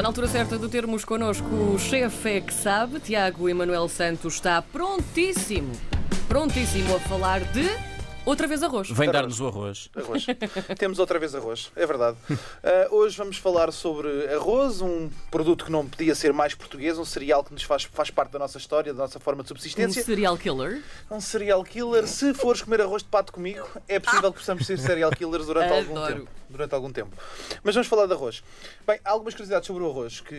Está na altura certa de termos connosco o chefe é que sabe, Tiago Emanuel Santos está prontíssimo, prontíssimo a falar de outra vez arroz. Vem dar-nos o arroz. Arroz. Temos outra vez arroz, é verdade. Uh, hoje vamos falar sobre arroz, um produto que não podia ser mais português, um cereal que nos faz, faz parte da nossa história, da nossa forma de Um subsistência. serial killer. Um serial killer. Se fores comer arroz de pato comigo, é possível que possamos ser serial killers durante algum tempo. Durante algum tempo. Mas vamos falar de arroz. Bem, há algumas curiosidades sobre o arroz, que,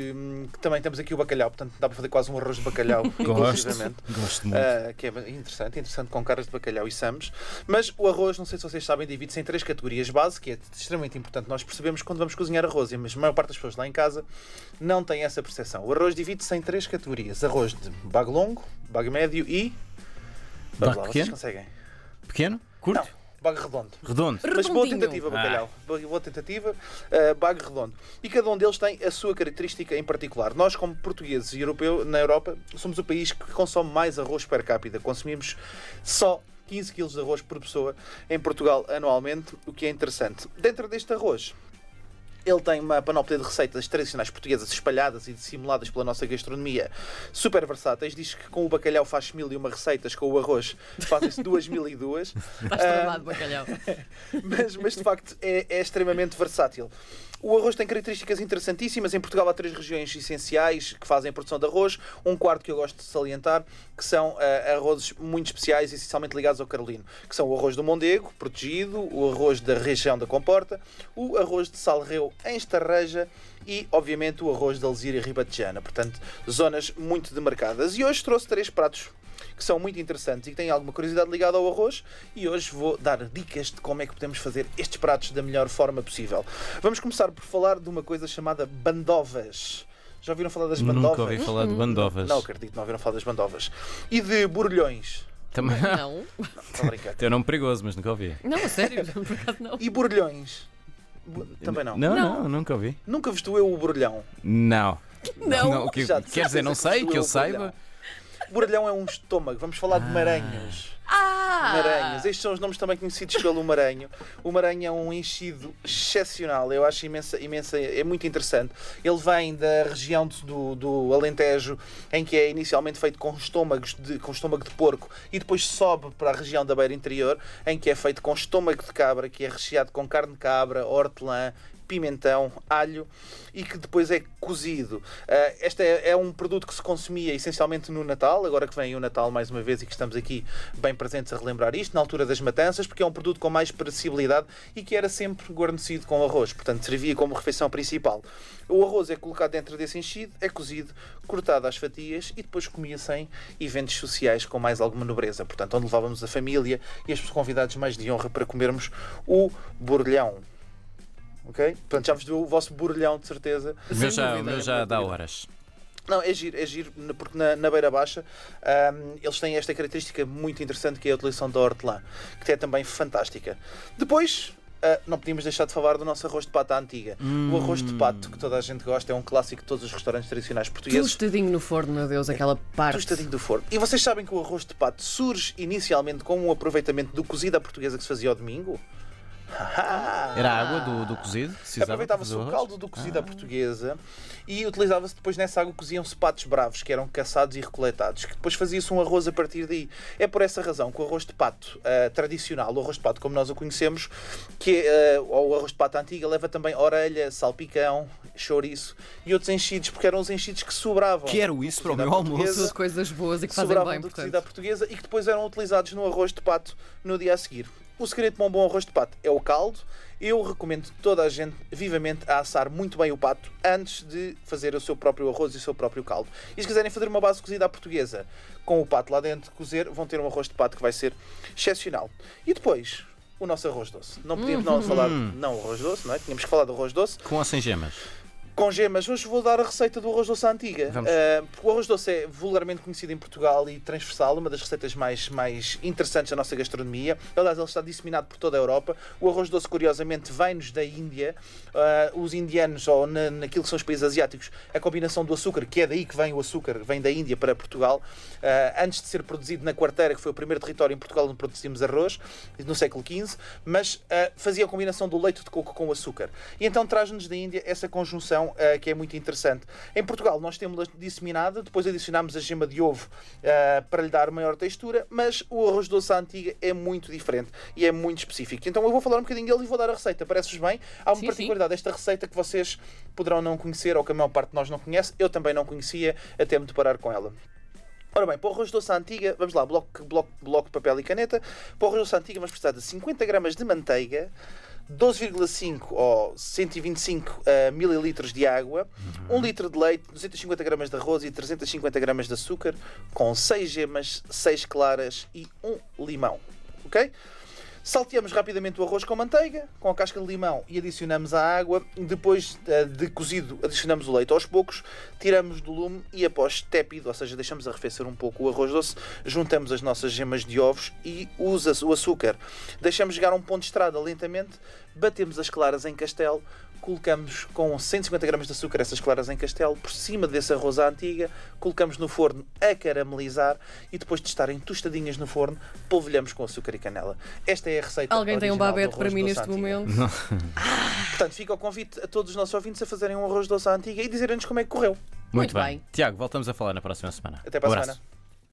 que também temos aqui o bacalhau, portanto dá para fazer quase um arroz de bacalhau, Gosto. Gosto muito. Uh, que é interessante, interessante com caras de bacalhau e samos. Mas o arroz, não sei se vocês sabem, divide-se em três categorias base, que é extremamente importante nós percebemos quando vamos cozinhar arroz, mas a maior parte das pessoas lá em casa não tem essa percepção. O arroz divide-se em três categorias: arroz de bago longo, bago médio e. Bago lá, vocês pequeno? conseguem? Pequeno? Curto? Não, bago redondo. Redondo? Mas boa Redondinho. tentativa, bacalhau. Boa tentativa, uh, bago redondo. E cada um deles tem a sua característica em particular. Nós, como portugueses e europeus, na Europa, somos o país que consome mais arroz per capita. Consumimos só 15 kg de arroz por pessoa em Portugal anualmente, o que é interessante. Dentro deste arroz, ele tem uma panóplia de receitas tradicionais portuguesas espalhadas e dissimuladas pela nossa gastronomia, super versáteis. Diz que com o bacalhau faz mil e uma receitas, com o arroz fazem-se duas mil e duas. Estás travado, bacalhau. mas, mas de facto é, é extremamente versátil. O arroz tem características interessantíssimas. Em Portugal há três regiões essenciais que fazem a produção de arroz. Um quarto que eu gosto de salientar, que são ah, arrozes muito especiais, essencialmente ligados ao carolino, que são o arroz do Mondego, protegido, o arroz da região da Comporta, o arroz de Salreu em Estarreja e, obviamente, o arroz da Alzira Ribatejana. Portanto, zonas muito demarcadas. E hoje trouxe três pratos que são muito interessantes e que têm alguma curiosidade ligada ao arroz e hoje vou dar dicas de como é que podemos fazer estes pratos da melhor forma possível. Vamos começar por falar de uma coisa chamada bandovas. Já ouviram falar das bandovas? Nunca ouvi falar de bandovas. Não acredito, não ouviram falar das bandovas. E de borbulhões. Também Não. Tem um nome perigoso, mas nunca ouvi. não, a sério, por acaso não. E borbulhões. Bu- Também não. Não, Não. não, nunca ouvi. Nunca vos doeu o borbulhão. Não. Não. o que, quer dizer, não sei, que que eu doeu o saiba. Borbulhão é um estômago. Vamos falar de maranhos. Ah! Maranhos. Estes são os nomes também conhecidos pelo maranho. O maranho é um enchido excepcional. Eu acho imensa, imensa, é muito interessante. Ele vem da região do, do Alentejo, em que é inicialmente feito com estômagos de, com estômago de porco e depois sobe para a região da beira interior, em que é feito com estômago de cabra, que é recheado com carne de cabra, hortelã, pimentão, alho e que depois é cozido. Ah, este é, é um produto que se consumia essencialmente no Natal, agora que vem o Natal mais uma vez e que estamos aqui bem presentes a relembrar isto, na altura das matanças, porque é um produto com mais perecibilidade e que era sempre guarnecido com arroz, portanto servia como refeição principal. O arroz é colocado dentro desse enchido, é cozido, cortado às fatias e depois comia-se em eventos sociais com mais alguma nobreza, portanto onde levávamos a família e os convidados mais de honra para comermos o borbulhão. Ok? Portanto, já vos deu o vosso borbulhão, de certeza. O meu já, o meu já dá horas. Não, é giro, é giro, porque na, na Beira Baixa ahm, eles têm esta característica muito interessante que é a utilização da hortelã, que é também fantástica. Depois, ah, não podíamos deixar de falar do nosso arroz de pato à antiga. O arroz de pato, que toda a gente gosta, é um clássico de todos os restaurantes tradicionais portugueses. Tostadinho no forno, meu Deus, aquela parte. Tostadinho do forno. E vocês sabem que o arroz de pato surge inicialmente com um aproveitamento do cozido à portuguesa que se fazia ao domingo? Era a água do, do cozido? Aproveitava-se o caldo do cozido à portuguesa e utilizava-se depois nessa água coziam-se patos bravos que eram caçados e recoletados, que depois fazia-se um arroz a partir daí. É por essa razão que o arroz de pato ah, tradicional, o arroz de pato como nós o conhecemos, que ah, ou o arroz de pato antiga, leva também orelha, salpicão, chouriço e outros enchidos, porque eram os enchidos que sobravam. Quero isso para o meu almoço. coisas boas e que fazem sobravam bem, do cozido à portanto. portuguesa e que depois eram utilizados no arroz de pato no dia a seguir. O segredo para um bom arroz de pato é o caldo. Eu recomendo toda a gente vivamente a assar muito bem o pato antes de fazer o seu próprio arroz e o seu próprio caldo. E se quiserem fazer uma base cozida à portuguesa com o pato lá dentro de cozer, vão ter um arroz de pato que vai ser excepcional. E depois, o nosso arroz doce. Não podíamos não falar, não, o arroz doce, não é? Tínhamos que falar do arroz doce. Com ou sem gemas? Com gemas, hoje vou dar a receita do arroz doce antiga. Ah, porque o arroz doce é vulgarmente conhecido em Portugal e transversal, uma das receitas mais, mais interessantes da nossa gastronomia. Aliás, ele está disseminado por toda a Europa. O arroz doce, curiosamente, vem-nos da Índia. Ah, os indianos, ou na, naquilo que são os países asiáticos, a combinação do açúcar, que é daí que vem o açúcar, vem da Índia para Portugal, ah, antes de ser produzido na Quarteira, que foi o primeiro território em Portugal onde produzimos arroz, no século XV, mas fazia a combinação do leite de coco com o açúcar. E então traz-nos da Índia essa conjunção uh, que é muito interessante. Em Portugal nós temos disseminada, depois adicionamos a gema de ovo uh, para lhe dar maior textura, mas o arroz doce à antiga é muito diferente e é muito específico. Então eu vou falar um bocadinho dele e vou dar a receita. Parece-vos bem? Há uma Sim, particularidade desta receita que vocês poderão não conhecer ou que a maior parte de nós não conhece. Eu também não conhecia até me deparar com ela. Ora bem, para o arroz doce à antiga, vamos lá, bloco, bloco, bloco de papel e caneta. Para o arroz doce à antiga vamos precisar de 50 gramas de manteiga, 12,5 ou 125 uh, mililitros de água, 1 litro de leite, 250 gramas de arroz e 350 gramas de açúcar, com 6 gemas, 6 claras e 1 limão. Ok? Salteamos rapidamente o arroz com manteiga, com a casca de limão e adicionamos a água. Depois eh, de cozido, adicionamos o leite aos poucos, tiramos do lume e após tépido, ou seja, deixamos arrefecer um pouco o arroz doce, juntamos as nossas gemas de ovos e usa o açúcar. Deixamos chegar a um ponto de estrada lentamente, batemos as claras em castelo, colocamos com 150 gramas de açúcar essas claras em castelo por cima desse arroz à antiga, colocamos no forno a caramelizar e depois de estarem tostadinhas no forno, polvilhamos com açúcar e canela. Esta é a receita Alguém tem um babete para mim neste momento. Portanto, fica o convite a todos os nossos ouvintes a fazerem um arroz doce à antiga e dizerem-nos como é que correu. Muito, Muito bem. bem. Tiago, voltamos a falar na próxima semana. Até para Um a semana.